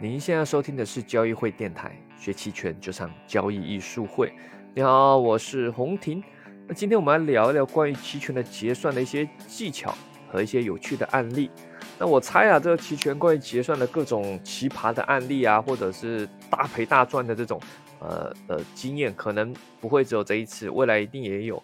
您现在收听的是交易会电台，学期权就上交易艺术会。你好，我是洪婷。那今天我们来聊一聊关于期权的结算的一些技巧和一些有趣的案例。那我猜啊，这个期权关于结算的各种奇葩的案例啊，或者是大赔大赚的这种呃呃经验，可能不会只有这一次，未来一定也有。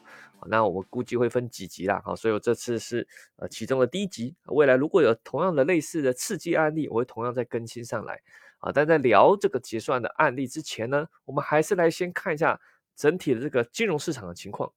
那我估计会分几集啦，好，所以我这次是呃其中的第一集。未来如果有同样的类似的刺激案例，我会同样再更新上来啊。但在聊这个结算的案例之前呢，我们还是来先看一下整体的这个金融市场的情况。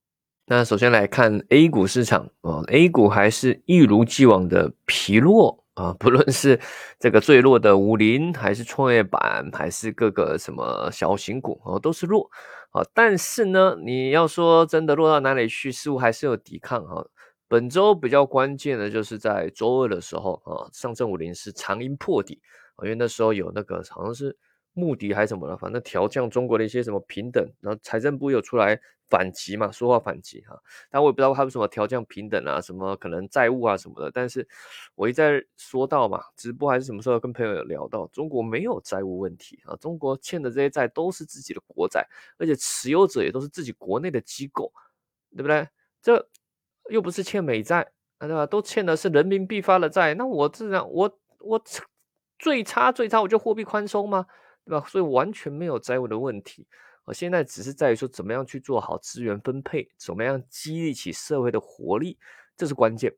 那首先来看 A 股市场啊，A 股还是一如既往的疲弱啊，不论是这个最弱的五零，还是创业板，还是各个什么小型股哦，都是弱。啊，但是呢，你要说真的落到哪里去，似乎还是有抵抗哈。本周比较关键的就是在周二的时候啊，上证五零是长阴破底啊，因为那时候有那个好像是。目的还是什么了？反正调降中国的一些什么平等，然后财政部有出来反击嘛，说话反击哈。但我也不知道他为什么调降平等啊，什么可能债务啊什么的。但是我一再说到嘛，直播还是什么时候跟朋友有聊到，中国没有债务问题啊，中国欠的这些债都是自己的国债，而且持有者也都是自己国内的机构，对不对？这又不是欠美债，对吧？都欠的是人民币发的债，那我自然我我最差最差我就货币宽松吗？对吧？所以完全没有债务的问题，我现在只是在于说怎么样去做好资源分配，怎么样激励起社会的活力，这是关键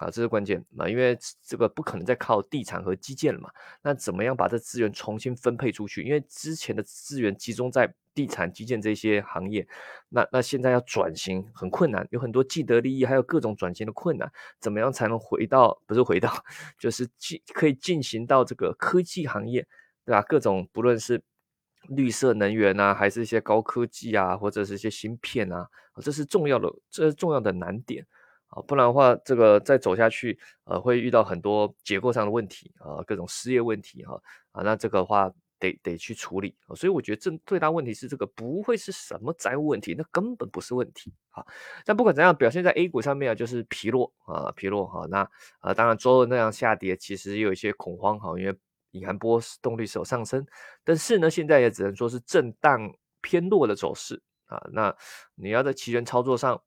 啊，这是关键啊，因为这个不可能再靠地产和基建了嘛。那怎么样把这资源重新分配出去？因为之前的资源集中在地产、基建这些行业，那那现在要转型很困难，有很多既得利益，还有各种转型的困难。怎么样才能回到？不是回到，就是进可以进行到这个科技行业？对吧？各种不论是绿色能源啊，还是一些高科技啊，或者是一些芯片啊，这是重要的，这是重要的难点啊。不然的话，这个再走下去，呃，会遇到很多结构上的问题啊，各种失业问题哈啊。那这个话得得去处理。所以我觉得这最大问题是这个不会是什么债务问题，那根本不是问题啊。但不管怎样，表现在 A 股上面啊，就是疲弱啊，疲弱哈。那啊，当然周二那样下跌，其实也有一些恐慌哈，因为。隐含波动率是有上升，但是呢，现在也只能说是震荡偏弱的走势啊。那你要在期权操作上，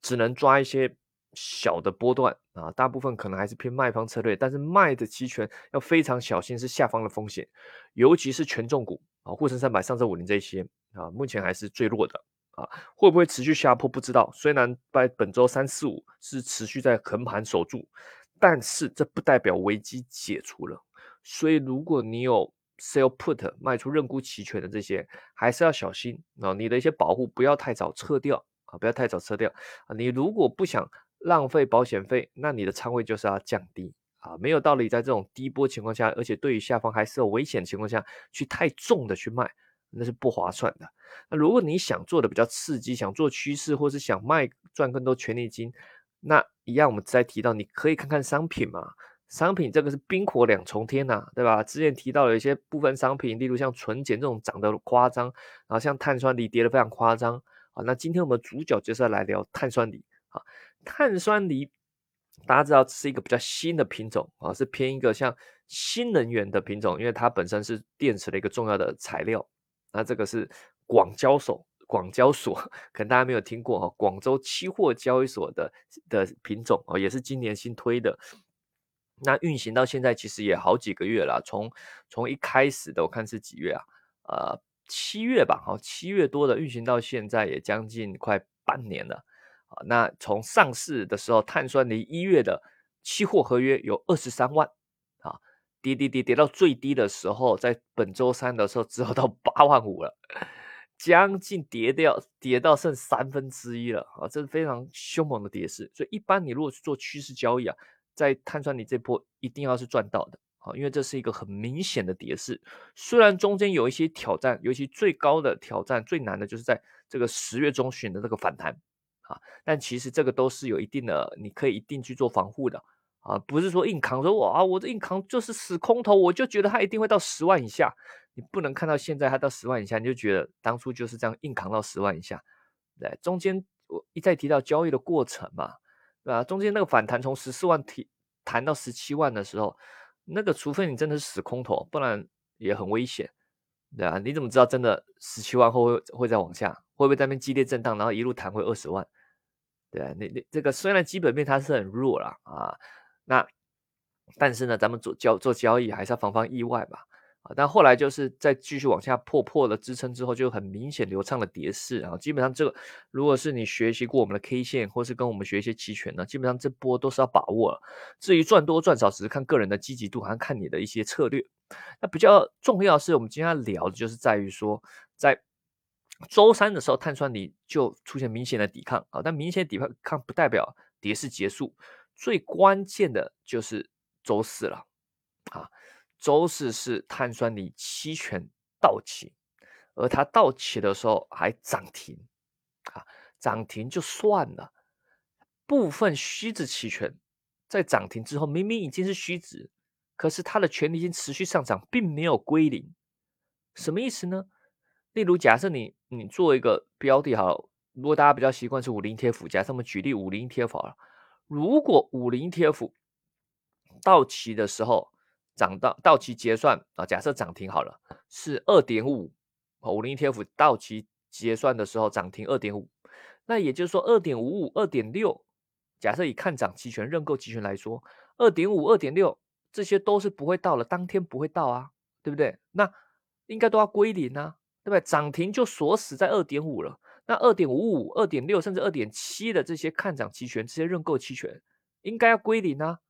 只能抓一些小的波段啊，大部分可能还是偏卖方策略。但是卖的期权要非常小心，是下方的风险，尤其是权重股啊，沪深三百、上证五零这些啊，目前还是最弱的啊。会不会持续下坡不知道。虽然在本周三四五是持续在横盘守住，但是这不代表危机解除了。所以，如果你有 sell put 卖出认沽期权的这些，还是要小心啊！你的一些保护不要太早撤掉啊，不要太早撤掉啊！你如果不想浪费保险费，那你的仓位就是要降低啊！没有道理在这种低波情况下，而且对于下方还是有危险情况下去太重的去卖，那是不划算的。那如果你想做的比较刺激，想做趋势，或是想卖赚更多权利金，那一样我们再提到，你可以看看商品嘛。商品这个是冰火两重天呐，对吧？之前提到有一些部分商品，例如像纯碱这种涨得夸张，然后像碳酸锂跌得非常夸张啊。那今天我们主角就是要来聊碳酸锂啊。碳酸锂大家知道是一个比较新的品种啊，是偏一个像新能源的品种，因为它本身是电池的一个重要的材料。那这个是广交所，广交所可能大家没有听过哈，广州期货交易所的的品种啊，也是今年新推的。那运行到现在其实也好几个月了，从从一开始的我看是几月啊？呃，七月吧，好，七月多的运行到现在也将近快半年了啊。那从上市的时候，碳酸锂一月的期货合约有二十三万啊，跌跌跌跌到最低的时候，在本周三的时候只有到八万五了，将近跌掉跌到剩三分之一了啊，这是非常凶猛的跌势。所以一般你如果去做趋势交易啊。在碳酸锂这波一定要是赚到的，啊，因为这是一个很明显的跌势。虽然中间有一些挑战，尤其最高的挑战、最难的就是在这个十月中旬的这个反弹啊，但其实这个都是有一定的，你可以一定去做防护的啊，不是说硬扛，说我啊，我这硬扛就是死空头，我就觉得它一定会到十万以下，你不能看到现在它到十万以下，你就觉得当初就是这样硬扛到十万以下，对，中间我一再提到交易的过程嘛。对吧？中间那个反弹从十四万提弹到十七万的时候，那个除非你真的是死空头，不然也很危险，对啊，你怎么知道真的十七万后会会再往下？会不会在那边激烈震荡，然后一路弹回二十万？对啊，你你这个虽然基本面它是很弱了啊，那但是呢，咱们做交做交易还是要防防意外吧。啊但后来就是在继续往下破破了支撑之后，就很明显流畅的跌势啊。基本上这个，如果是你学习过我们的 K 线，或是跟我们学一些期权呢，基本上这波都是要把握了。至于赚多赚少，只是看个人的积极度，还看你的一些策略。那比较重要是我们今天要聊的就是在于说，在周三的时候，碳酸锂就出现明显的抵抗啊。但明显抵抗不代表跌势结束，最关键的就是周四了啊。周四是碳酸锂期权到期，而它到期的时候还涨停，啊，涨停就算了，部分虚值期权在涨停之后明明已经是虚值，可是它的权利金持续上涨，并没有归零，什么意思呢？例如假设你你做一个标的好，如果大家比较习惯是五零 TF，假设我们举例五零 TF 好了，如果五零 TF 到期的时候。涨到到期结算啊，假设涨停好了，是二点五，五零 ETF 到期结算的时候涨停二点五，那也就是说二点五五、二点六，假设以看涨期权、认购期权来说，二点五、二点六这些都是不会到了，当天不会到啊，对不对？那应该都要归零啊，对不对？涨停就锁死在二点五了，那二点五五、二点六甚至二点七的这些看涨期权、这些认购期权，应该要归零啊，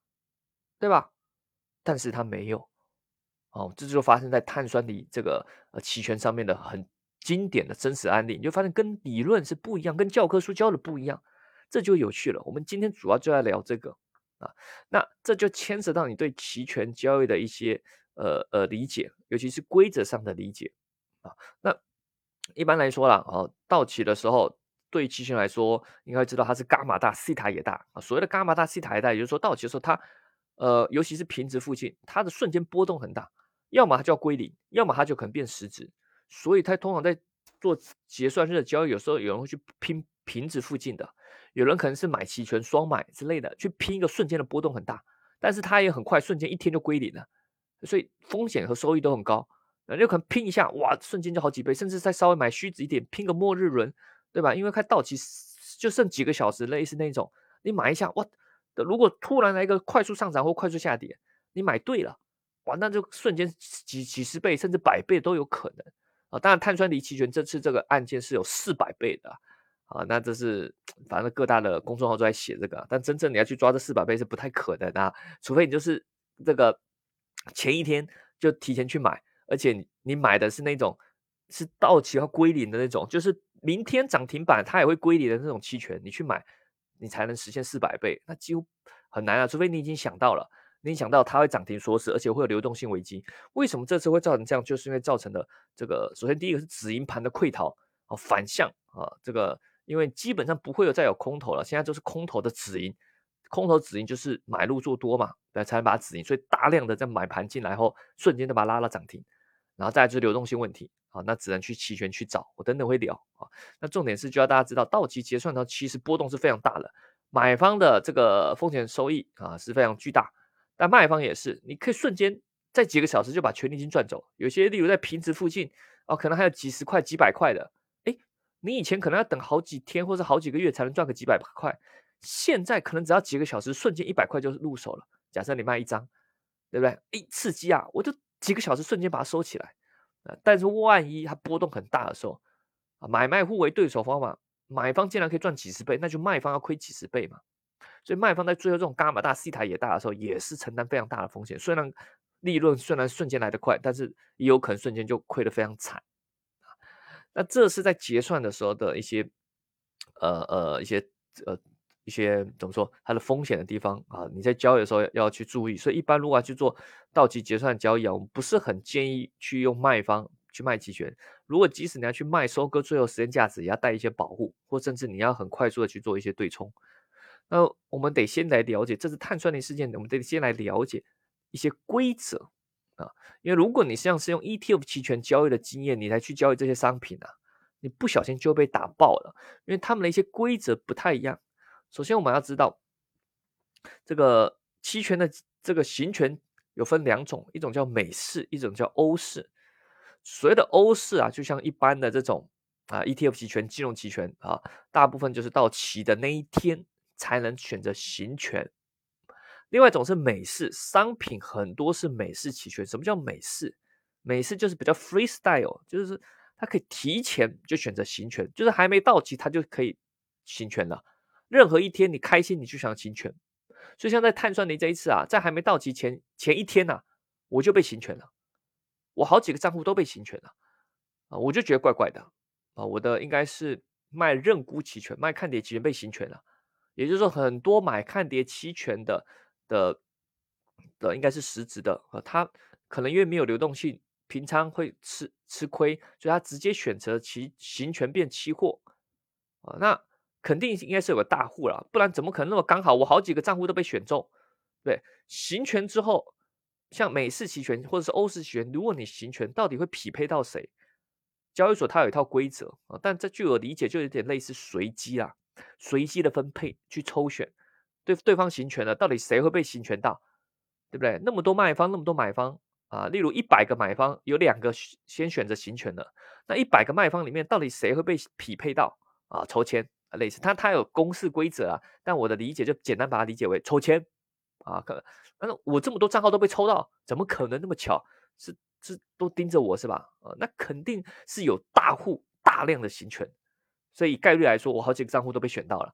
对吧？但是它没有，哦，这就发生在碳酸锂这个呃期权上面的很经典的真实案例，你就发现跟理论是不一样，跟教科书教的不一样，这就有趣了。我们今天主要就在聊这个啊，那这就牵扯到你对期权交易的一些呃呃理解，尤其是规则上的理解啊。那一般来说啦，哦，到期的时候对于期权来说，应该知道它是伽马大，西塔也大啊。所谓的伽马大，西塔也大，也就是说到期的时候它。呃，尤其是平值附近，它的瞬间波动很大，要么它就要归零，要么它就可能变实值。所以它通常在做结算日的交易，有时候有人会去拼平值附近的，有人可能是买期权双买之类的，去拼一个瞬间的波动很大，但是它也很快，瞬间一天就归零了，所以风险和收益都很高。那就可能拼一下，哇，瞬间就好几倍，甚至再稍微买虚值一点，拼个末日轮，对吧？因为快到期就剩几个小时，类似那种，你买一下，哇。如果突然来一个快速上涨或快速下跌，你买对了，哇，那就瞬间几几十倍甚至百倍都有可能啊！当然，碳酸锂期权这次这个案件是有四百倍的啊，那这是反正各大的公众号都在写这个，但真正你要去抓这四百倍是不太可能的，除非你就是这个前一天就提前去买，而且你买的是那种是到期要归零的那种，就是明天涨停板它也会归零的那种期权，你去买。你才能实现四百倍，那几乎很难啊！除非你已经想到了，你想到它会涨停锁死，而且会有流动性危机。为什么这次会造成这样？就是因为造成的这个，首先第一个是止盈盘的溃逃啊，反向啊，这个因为基本上不会有再有空头了，现在都是空头的止盈，空头止盈就是买入做多嘛，对，才能把它止盈，所以大量的在买盘进来后，瞬间就把它拉了涨停。然后再就是流动性问题，好，那只能去期权去找，我等等会聊啊。那重点是就要大家知道，到期结算的其实波动是非常大的，买方的这个风险收益啊是非常巨大，但卖方也是，你可以瞬间在几个小时就把权利金赚走。有些例如在平值附近啊，可能还有几十块、几百块的，哎，你以前可能要等好几天或者好几个月才能赚个几百块，现在可能只要几个小时，瞬间一百块就入手了。假设你卖一张，对不对？哎，刺激啊，我就。几个小时瞬间把它收起来，但是万一它波动很大的时候，啊，买卖互为对手方法，买方竟然可以赚几十倍，那就卖方要亏几十倍嘛。所以卖方在最后这种伽马大、西塔也大的时候，也是承担非常大的风险。虽然利润虽然瞬间来得快，但是也有可能瞬间就亏得非常惨。那这是在结算的时候的一些，呃呃，一些呃。一些怎么说它的风险的地方啊？你在交易的时候要去注意。所以一般如果要去做到期结算交易啊，我们不是很建议去用卖方去卖期权。如果即使你要去卖收割最后时间价值，也要带一些保护，或甚至你要很快速的去做一些对冲。那我们得先来了解这是碳酸锂事件，我们得先来了解一些规则啊。因为如果你像是用 ETF 期权交易的经验，你来去交易这些商品啊，你不小心就被打爆了，因为他们的一些规则不太一样。首先，我们要知道这个期权的这个行权有分两种，一种叫美式，一种叫欧式。所谓的欧式啊，就像一般的这种啊 ETF 期权、金融期权啊，大部分就是到期的那一天才能选择行权。另外一种是美式，商品很多是美式期权。什么叫美式？美式就是比较 freestyle，就是它可以提前就选择行权，就是还没到期它就可以行权了。任何一天你开心你就想行权。所以像在碳酸的这一次啊，在还没到期前前一天呐，我就被行权了，我好几个账户都被行权了啊，我就觉得怪怪的啊，我的应该是卖认沽期权、卖看跌期权被行权了，也就是说很多买看跌期权的的的应该是实质的啊，他可能因为没有流动性，平仓会吃吃亏，所以他直接选择其行权变期货啊，那。肯定应该是有个大户了，不然怎么可能那么刚好？我好几个账户都被选中，对，行权之后，像美式期权或者是欧式期权，如果你行权，到底会匹配到谁？交易所它有一套规则啊，但这据我理解就有点类似随机啊，随机的分配去抽选，对对方行权的，到底谁会被行权到？对不对？那么多卖方，那么多买方啊，例如一百个买方有两个先选择行权的，那一百个卖方里面到底谁会被匹配到啊？抽签。类似它它有公式规则啊，但我的理解就简单把它理解为抽签啊，可，那我这么多账号都被抽到，怎么可能那么巧？是是都盯着我是吧？啊，那肯定是有大户大量的行权，所以概率来说，我好几个账户都被选到了，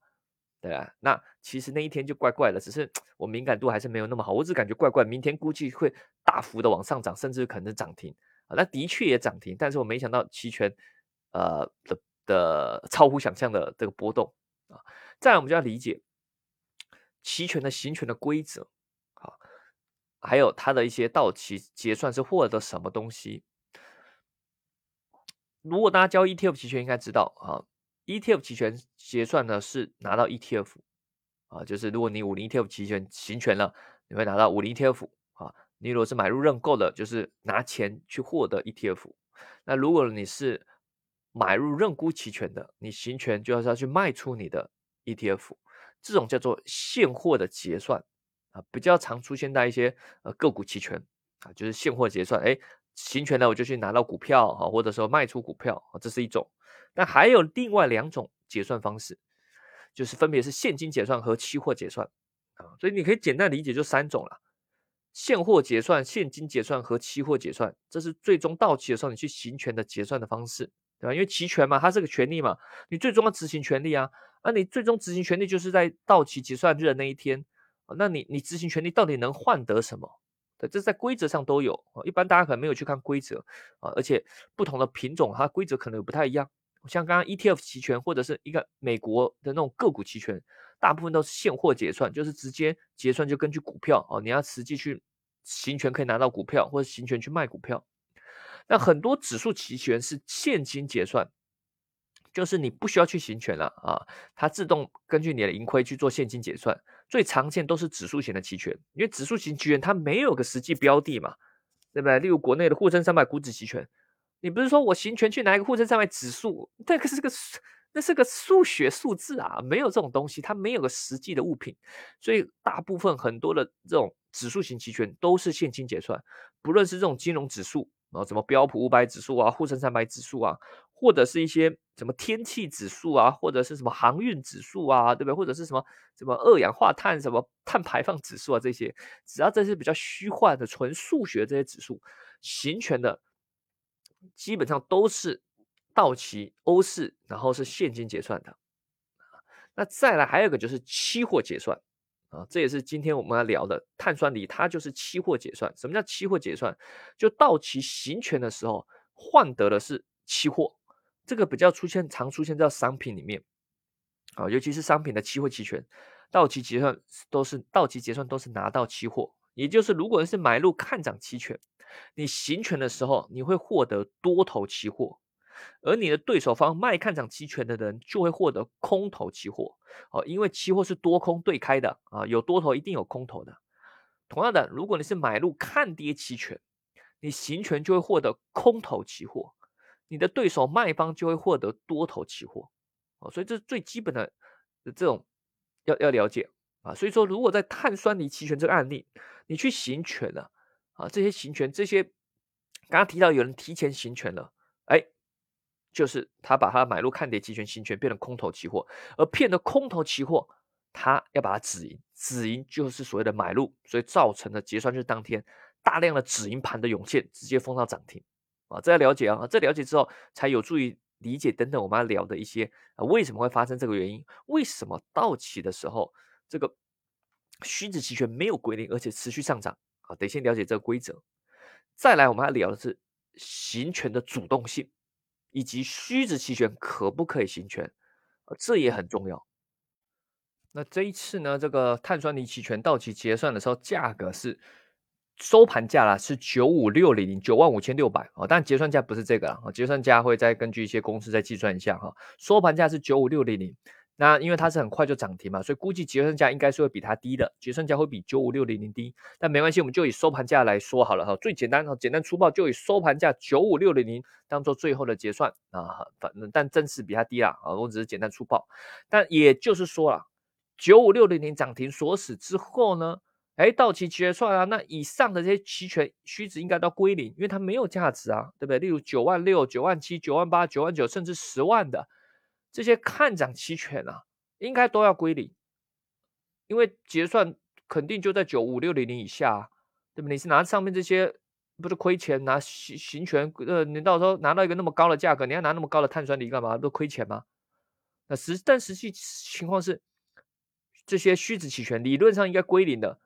对啊，那其实那一天就怪怪的，只是我敏感度还是没有那么好，我只感觉怪怪，明天估计会大幅的往上涨，甚至可能涨停啊，那的确也涨停，但是我没想到期权呃的。的超乎想象的这个波动啊！再来，我们就要理解期权的行权的规则啊，还有它的一些到期结算是获得什么东西。如果大家交 ETF 期权，应该知道啊，ETF 期权结算呢是拿到 ETF 啊，就是如果你五零 ETF 期权行权了，你会拿到五零 ETF 啊。你如果是买入认购的，就是拿钱去获得 ETF。那如果你是买入认沽期权的，你行权就要是要去卖出你的 ETF，这种叫做现货的结算啊，比较常出现在一些呃个股期权啊，就是现货结算，哎，行权呢我就去拿到股票啊，或者说卖出股票啊，这是一种。但还有另外两种结算方式，就是分别是现金结算和期货结算啊，所以你可以简单理解就三种了：现货结算、现金结算和期货结算，这是最终到期的时候你去行权的结算的方式。对吧？因为期权嘛，它是个权利嘛，你最终要执行权利啊。那你最终执行权利就是在到期结算日的那一天。那你你执行权利到底能换得什么？对，这在规则上都有一般大家可能没有去看规则啊，而且不同的品种它规则可能也不太一样。像刚刚 ETF 期权或者是一个美国的那种个股期权，大部分都是现货结算，就是直接结算就根据股票哦，你要实际去行权可以拿到股票，或者行权去卖股票。那很多指数期权是现金结算，就是你不需要去行权了啊，它自动根据你的盈亏去做现金结算。最常见都是指数型的期权，因为指数型期权它没有个实际标的嘛，对不对？例如国内的沪深三百股指期权，你不是说我行权去拿一个沪深三百指数，这个是个那是个数学数字啊，没有这种东西，它没有个实际的物品，所以大部分很多的这种指数型期权都是现金结算，不论是这种金融指数。啊，什么标普五百指数啊，沪深三百指数啊，或者是一些什么天气指数啊，或者是什么航运指数啊，对不对？或者是什么什么二氧化碳什么碳排放指数啊，这些只要这些比较虚幻的、纯数学这些指数，行权的基本上都是到期欧式，然后是现金结算的。那再来还有一个就是期货结算。啊，这也是今天我们要聊的碳酸锂，它就是期货结算。什么叫期货结算？就到期行权的时候换得的是期货，这个比较出现常出现在商品里面啊，尤其是商品的期货期权，到期结算都是到期结算都是拿到期货，也就是如果是买入看涨期权，你行权的时候你会获得多头期货。而你的对手方卖看涨期权的人就会获得空头期货哦，因为期货是多空对开的啊，有多头一定有空头的。同样的，如果你是买入看跌期权，你行权就会获得空头期货，你的对手卖方就会获得多头期货哦。所以这是最基本的这种要要了解啊。所以说，如果在碳酸锂期权这个案例，你去行权了，啊，这些行权，这些刚刚提到有人提前行权了，就是他把他买入看跌期权行权变成空头期货，而骗的空头期货，他要把它止盈，止盈就是所谓的买入，所以造成的结算日当天大量的止盈盘的涌现，直接封到涨停啊，这要了解啊，这了解之后才有助于。理解等等，我们要聊的一些啊，为什么会发生这个原因？为什么到期的时候，这个虚值期权没有归零，而且持续上涨？啊，得先了解这个规则。再来，我们要聊的是行权的主动性，以及虚值期权可不可以行权？这也很重要。那这一次呢，这个碳酸锂期权到期结算的时候，价格是。收盘价啦是九五六零零九万五千六百啊，但结算价不是这个啦啊，结算价会再根据一些公式再计算一下哈。收盘价是九五六零零，那因为它是很快就涨停嘛，所以估计结算价应该是会比它低的，结算价会比九五六零零低，但没关系，我们就以收盘价来说好了哈，最简单哈，简单粗暴就以收盘价九五六零零当做最后的结算啊，反正但真实比它低啦啊，我只是简单粗暴，但也就是说了，九五六零零涨停锁死之后呢？哎，到期结算啊，那以上的这些期权虚值应该都归零，因为它没有价值啊，对不对？例如九万六、九万七、九万八、九万九，甚至十万的这些看涨期权啊，应该都要归零，因为结算肯定就在九五六零零以下，啊对不？你是拿上面这些不是亏钱，拿行行权，呃，你到时候拿到一个那么高的价格，你要拿那么高的碳酸锂干嘛？都亏钱吗？那实但实际情况是，这些虚值期权理论上应该归零的。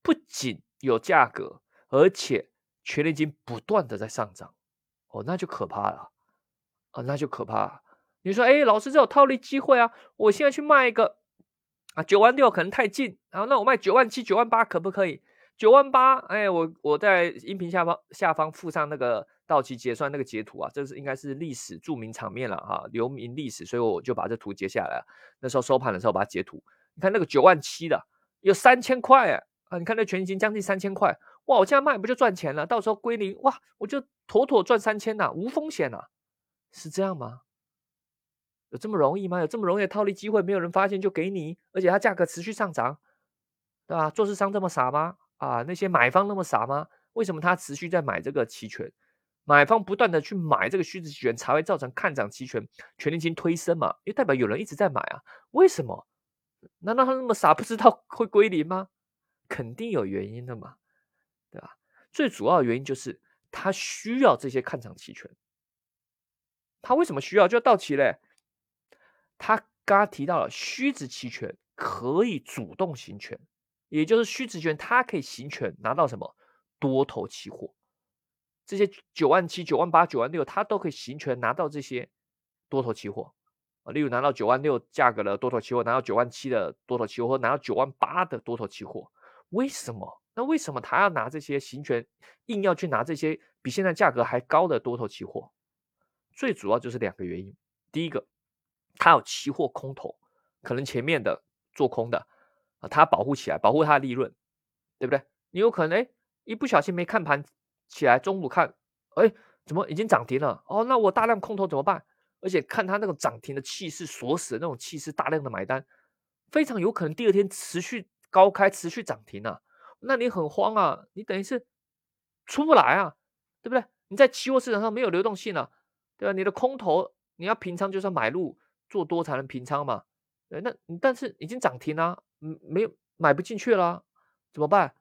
不仅有价格，而且权利金不断的在上涨，哦，那就可怕了，啊，那就可怕。你说，哎，老师，这有套利机会啊！我现在去卖一个啊，九万六可能太近，然后那我卖九万七、九万八可不可以？九万八，哎，我我在音频下方下方附上那个到期结算那个截图啊，这是应该是历史著名场面了哈，留名历史，所以我就把这图截下来。那时候收盘的时候把它截图，你看那个九万七的有三千块。啊，你看那全金将近三千块，哇！我现在卖不就赚钱了？到时候归零，哇！我就妥妥赚三千呐，无风险呐，是这样吗？有这么容易吗？有这么容易的套利机会，没有人发现就给你，而且它价格持续上涨，对吧？做市商这么傻吗？啊，那些买方那么傻吗？为什么他持续在买这个期权？买方不断的去买这个虚值期权，才会造成看涨期权权利金推升嘛？因为代表有人一直在买啊？为什么？难道他那么傻，不知道 会归零吗？肯定有原因的嘛，对吧？最主要的原因就是他需要这些看涨期权。他为什么需要？就要到期嘞。他刚刚提到了虚值期权可以主动行权，也就是虚值权它可以行权拿到什么多头期货。这些九万七、九万八、九万六，它都可以行权拿到这些多头期货啊。例如拿到九万六价格的多头期货，拿到九万七的多头期货，或拿到九万八的多头期货。为什么？那为什么他要拿这些行权，硬要去拿这些比现在价格还高的多头期货？最主要就是两个原因。第一个，他有期货空头，可能前面的做空的啊，他保护起来，保护他的利润，对不对？你有可能哎，一不小心没看盘起来，中午看，哎，怎么已经涨停了？哦，那我大量空头怎么办？而且看他那个涨停的气势，锁死的那种气势，大量的买单，非常有可能第二天持续。高开持续涨停啊，那你很慌啊，你等于是出不来啊，对不对？你在期货市场上没有流动性啊，对吧？你的空头你要平仓就算买入做多才能平仓嘛，哎，那但是已经涨停了，嗯，没有买不进去了，怎么办？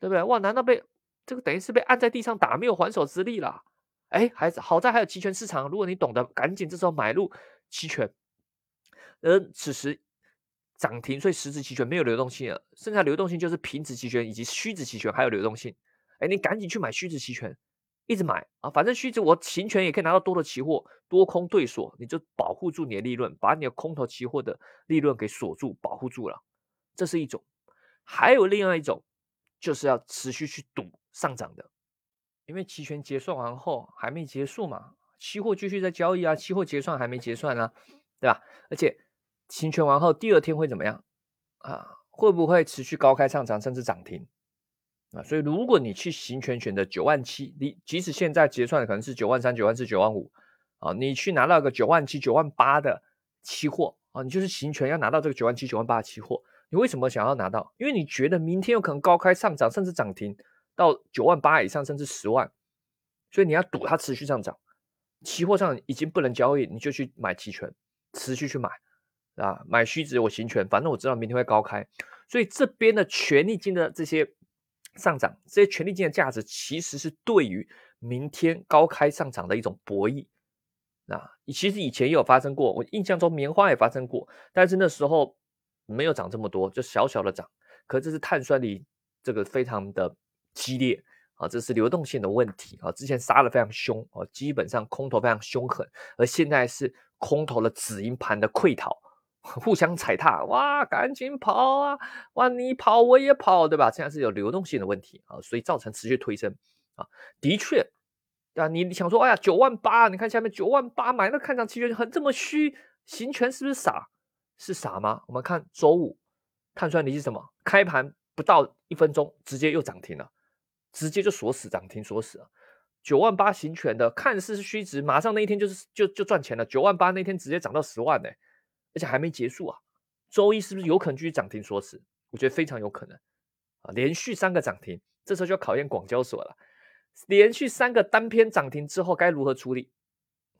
对不对？哇，难道被这个等于是被按在地上打，没有还手之力了？哎，还是好在还有期权市场，如果你懂得，赶紧这时候买入期权，而此时。涨停，所以实质期权没有流动性了，剩下流动性就是平值期权以及虚值期权还有流动性。哎，你赶紧去买虚值期权，一直买啊，反正虚值我行权也可以拿到多的期货，多空对锁，你就保护住你的利润，把你的空头期货的利润给锁住，保护住了。这是一种，还有另外一种，就是要持续去赌上涨的，因为期权结算完后还没结束嘛，期货继续在交易啊，期货结算还没结算呢，对吧？而且。行权完后，第二天会怎么样啊？会不会持续高开上涨，甚至涨停啊？所以，如果你去行权选择九万七，你即使现在结算的可能是九万三、九万四、九万五啊，你去拿到个九万七、九万八的期货啊，你就是行权要拿到这个九万七、九万八的期货，你为什么想要拿到？因为你觉得明天有可能高开上涨，甚至涨停，到九万八以上，甚至十万，所以你要赌它持续上涨。期货上已经不能交易，你就去买期权，持续去买，啊，买虚值我行权，反正我知道明天会高开，所以这边的权利金的这些上涨，这些权利金的价值其实是对于明天高开上涨的一种博弈。啊，其实以前也有发生过，我印象中棉花也发生过，但是那时候没有涨这么多，就小小的涨。可这是碳酸锂这个非常的激烈啊，这是流动性的问题啊。之前杀的非常凶啊，基本上空头非常凶狠，而现在是空头的止盈盘的溃逃，互相踩踏，哇，赶紧跑啊！哇，你跑我也跑，对吧？现在是有流动性的问题啊，所以造成持续推升啊，的确。啊，你想说，哎呀，九万八，你看下面九万八买那看涨期权很这么虚，行权是不是傻？是傻吗？我们看周五碳酸锂是什么？开盘不到一分钟，直接又涨停了，直接就锁死涨停锁死了。九万八行权的，看似是虚值，马上那一天就是就就赚钱了。九万八那天直接涨到十万呢，而且还没结束啊。周一是不是有可能继续涨停缩持？我觉得非常有可能啊，连续三个涨停，这时候就要考验广交所了。连续三个单篇涨停之后该如何处理？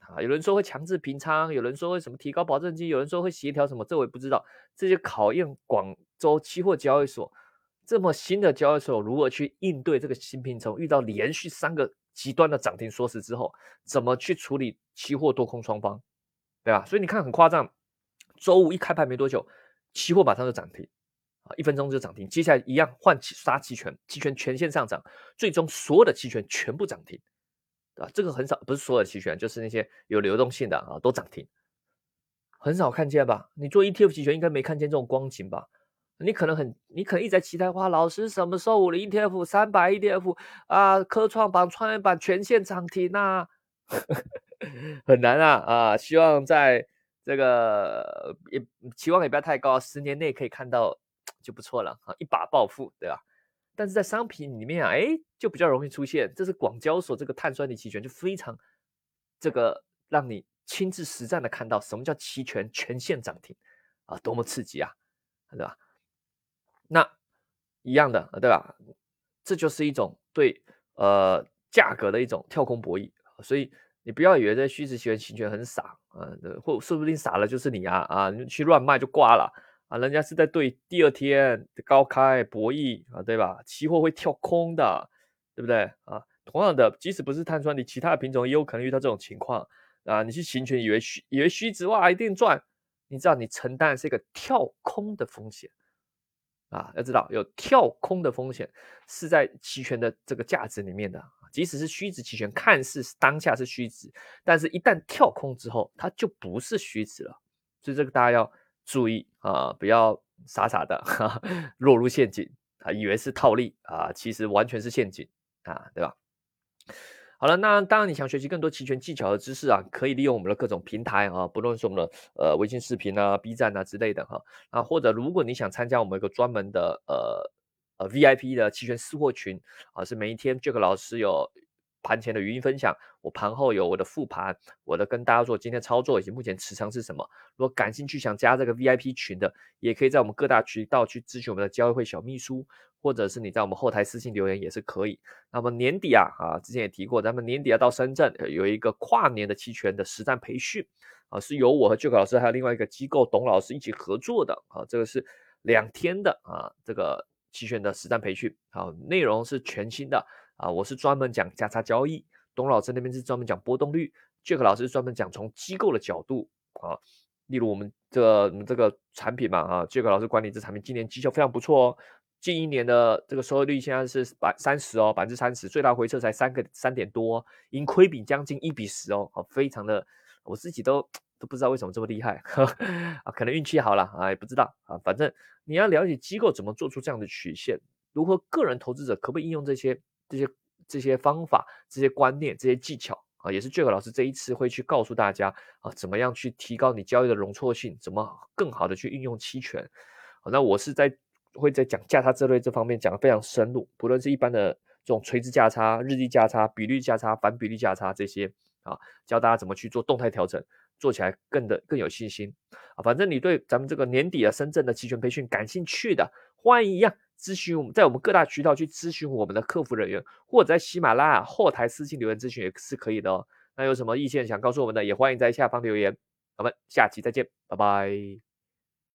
啊，有人说会强制平仓，有人说会什么提高保证金，有人说会协调什么，这我也不知道。这就考验广州期货交易所这么新的交易所如何去应对这个新品种，遇到连续三个极端的涨停缩死之后，怎么去处理期货多空双方，对吧？所以你看很夸张，周五一开盘没多久，期货马上就涨停。啊一分钟就涨停，接下来一样换起杀期权，期权全线上涨，最终所有的期权全部涨停，对吧？这个很少，不是所有的期权，就是那些有流动性的啊，都涨停，很少看见吧？你做 ETF 期权应该没看见这种光景吧？你可能很，你可能一直在期待，哇，老师什么时候我的 ETF 三百 ETF 啊，科创板、创业板全线涨停啊？很难啊啊！希望在这个也期望也不要太高，十年内可以看到。就不错了啊，一把暴富，对吧？但是在商品里面啊，哎，就比较容易出现。这是广交所这个碳酸锂期权，就非常这个让你亲自实战的看到什么叫期权全线涨停啊，多么刺激啊，对吧？那一样的，对吧？这就是一种对呃价格的一种跳空博弈，所以你不要以为这虚值期权期权很傻啊，或说不定傻了就是你啊啊，你去乱卖就挂了。啊，人家是在对第二天的高开博弈啊，对吧？期货会跳空的，对不对啊？同样的，即使不是碳酸锂，其他的品种也有可能遇到这种情况啊。你去行权，以为虚以为虚值哇一定赚，你知道你承担是一个跳空的风险啊。要知道有跳空的风险是在期权的这个价值里面的，即使是虚值期权，看似当下是虚值，但是一旦跳空之后，它就不是虚值了。所以这个大家要。注意啊，不要傻傻的 落入陷阱啊，以为是套利啊，其实完全是陷阱啊，对吧？好了，那当然你想学习更多期权技巧和知识啊，可以利用我们的各种平台啊，不论是我们的呃微信视频啊、B 站啊之类的哈啊，或者如果你想参加我们一个专门的呃呃 VIP 的期权私货群啊，是每一天 Jack 老师有。盘前的语音分享，我盘后有我的复盘，我的跟大家说今天操作以及目前持仓是什么。如果感兴趣想加这个 VIP 群的，也可以在我们各大渠道去咨询我们的交易会小秘书，或者是你在我们后台私信留言也是可以。那么年底啊啊，之前也提过，咱们年底要到深圳有一个跨年的期权的实战培训啊，是由我和 Jack 老师还有另外一个机构董老师一起合作的啊，这个是两天的啊这个期权的实战培训啊，内容是全新的。啊，我是专门讲价差交易，董老师那边是专门讲波动率，Jack 老师专门讲从机构的角度啊，例如我们这个这个产品嘛啊，Jack 老师管理这产品今年绩效非常不错哦，近一年的这个收益率现在是百三十哦，百分之三十，最大回撤才三个三点多，盈亏比将近一比十哦，好，非常的，我自己都都不知道为什么这么厉害啊，可能运气好了啊，也不知道啊，反正你要了解机构怎么做出这样的曲线，如何个人投资者可不可以应用这些。这些这些方法、这些观念、这些技巧啊，也是 Jack 老师这一次会去告诉大家啊，怎么样去提高你交易的容错性，怎么更好的去运用期权。那我是在会在讲价差策略这方面讲的非常深入，不论是一般的这种垂直价差、日历价差、比率价差、反比率价差这些啊，教大家怎么去做动态调整，做起来更的更有信心啊。反正你对咱们这个年底的深圳的期权培训感兴趣的，欢迎一样。咨询我们，在我们各大渠道去咨询我们的客服人员，或者在喜马拉雅后台私信留言咨询也是可以的哦。那有什么意见想告诉我们的，也欢迎在下方留言。我们下期再见，拜拜。